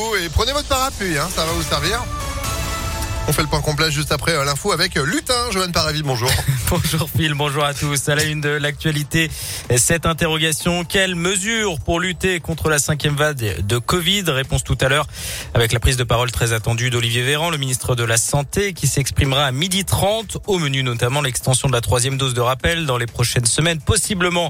Oh, et prenez votre parapluie, hein, ça va vous servir. On fait le point complet juste après euh, l'info avec euh, Lutin. Joanne Paravi, bonjour. bonjour Phil, bonjour à tous. À la une de l'actualité, cette interrogation, quelles mesures pour lutter contre la cinquième vague de Covid? Réponse tout à l'heure avec la prise de parole très attendue d'Olivier Véran, le ministre de la Santé, qui s'exprimera à midi 30, au menu notamment l'extension de la troisième dose de rappel dans les prochaines semaines, possiblement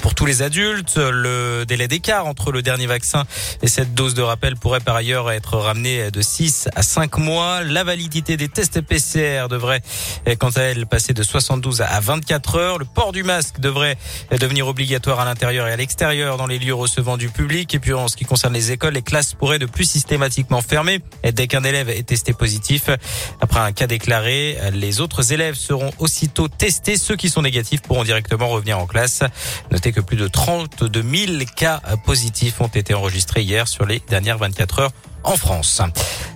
pour tous les adultes. Le délai d'écart entre le dernier vaccin et cette dose de rappel pourrait par ailleurs être ramené de 6 à 5 mois. La validité des tests PCR devrait, eh, quant à elle, passer de 72 à 24 heures. Le port du masque devrait eh, devenir obligatoire à l'intérieur et à l'extérieur dans les lieux recevant du public. Et puis, en ce qui concerne les écoles, les classes pourraient de plus systématiquement fermer dès qu'un élève est testé positif. Après un cas déclaré, les autres élèves seront aussitôt testés. Ceux qui sont négatifs pourront directement revenir en classe. Notez que plus de 32 000 cas positifs ont été enregistrés hier sur les dernières 24 heures en France.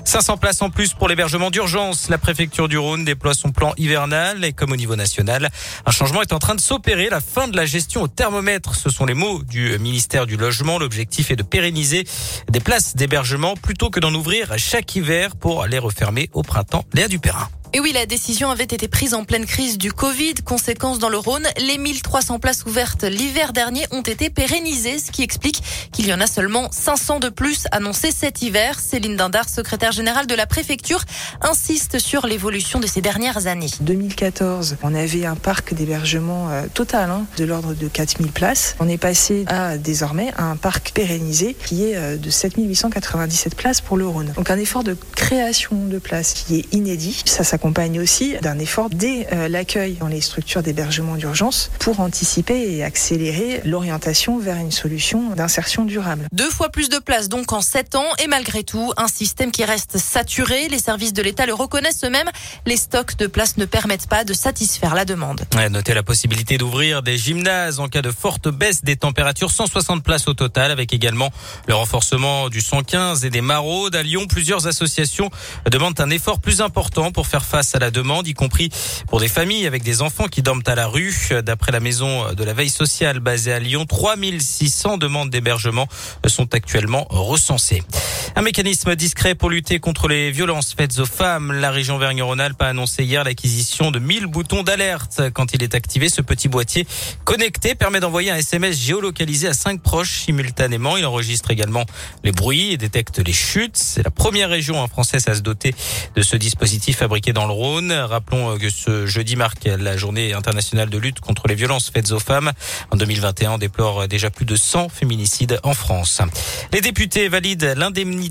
500 places en plus pour l'hébergement d'urgence. La préfecture du Rhône déploie son plan hivernal et comme au niveau national, un changement est en train de s'opérer. La fin de la gestion au thermomètre, ce sont les mots du ministère du Logement. L'objectif est de pérenniser des places d'hébergement plutôt que d'en ouvrir chaque hiver pour les refermer au printemps. Léa Dupérin. Et oui, la décision avait été prise en pleine crise du Covid. Conséquence dans le Rhône, les 1300 places ouvertes l'hiver dernier ont été pérennisées, ce qui explique qu'il y en a seulement 500 de plus annoncés cet hiver. Céline Dindar, secrétaire générale de la préfecture, insiste sur l'évolution de ces dernières années. 2014, on avait un parc d'hébergement euh, total hein, de l'ordre de 4000 places. On est passé à désormais un parc pérennisé qui est euh, de 7897 places pour le Rhône. Donc un effort de création de places qui est inédit. Ça, ça accompagne aussi d'un effort dès euh, l'accueil dans les structures d'hébergement d'urgence pour anticiper et accélérer l'orientation vers une solution d'insertion durable. Deux fois plus de places donc en sept ans et malgré tout un système qui reste saturé. Les services de l'État le reconnaissent eux-mêmes. Les stocks de places ne permettent pas de satisfaire la demande. notez la possibilité d'ouvrir des gymnases en cas de forte baisse des températures. 160 places au total avec également le renforcement du 115 et des maraudes. À Lyon, plusieurs associations demandent un effort plus important pour faire face à la demande, y compris pour des familles avec des enfants qui dorment à la rue. D'après la maison de la veille sociale basée à Lyon, 3600 demandes d'hébergement sont actuellement recensées. Un mécanisme discret pour lutter contre les violences faites aux femmes. La région Vergne-Rhône-Alpes a annoncé hier l'acquisition de 1000 boutons d'alerte. Quand il est activé, ce petit boîtier connecté permet d'envoyer un SMS géolocalisé à cinq proches simultanément. Il enregistre également les bruits et détecte les chutes. C'est la première région française à se doter de ce dispositif fabriqué dans le Rhône. Rappelons que ce jeudi marque la journée internationale de lutte contre les violences faites aux femmes. En 2021, on déplore déjà plus de 100 féminicides en France. Les députés valident l'indemnité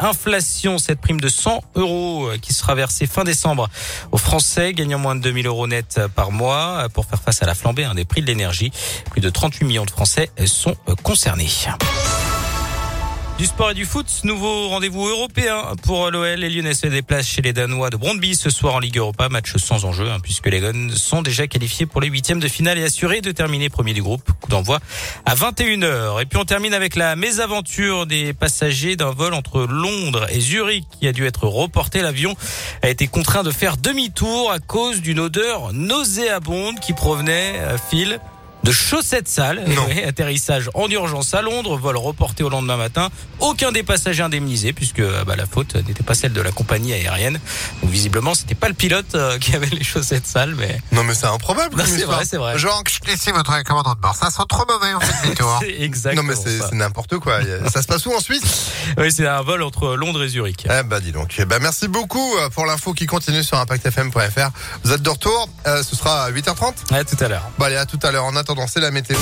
inflation, cette prime de 100 euros euh, qui sera versée fin décembre aux Français gagnant moins de 2000 euros net par mois pour faire face à la flambée hein, des prix de l'énergie. Plus de 38 millions de Français sont euh, concernés. Du sport et du foot, nouveau rendez-vous européen pour l'OL. Les Lyonnais se déplacent chez les Danois de Brondby ce soir en Ligue Europa. Match sans enjeu hein, puisque les Guns sont déjà qualifiés pour les huitièmes de finale et assurés de terminer premier du groupe. Coup d'envoi à 21h. Et puis on termine avec la mésaventure des passagers d'un vol entre Londres et Zurich qui a dû être reporté. L'avion a été contraint de faire demi-tour à cause d'une odeur nauséabonde qui provenait, à euh, fil de chaussettes sales. atterrissage en urgence à Londres, vol reporté au lendemain matin. Aucun des passagers indemnisé puisque euh, bah, la faute n'était pas celle de la compagnie aérienne. Donc visiblement, c'était pas le pilote euh, qui avait les chaussettes sales, mais non, mais c'est improbable. C'est vrai, c'est vrai. Genre, laissez votre commandant de bord. Ça sent trop mauvais en fait exactement. Non, mais c'est n'importe quoi. ça se passe où en Suisse? Oui, c'est un vol entre Londres et Zurich. Eh bah dis donc. Eh bah, merci beaucoup euh, pour l'info qui continue sur impactfm.fr. Vous êtes de retour. ce sera à 8h30. Ouais, tout à l'heure. Bon allez, à tout à l'heure. En attendant, c'est la météo.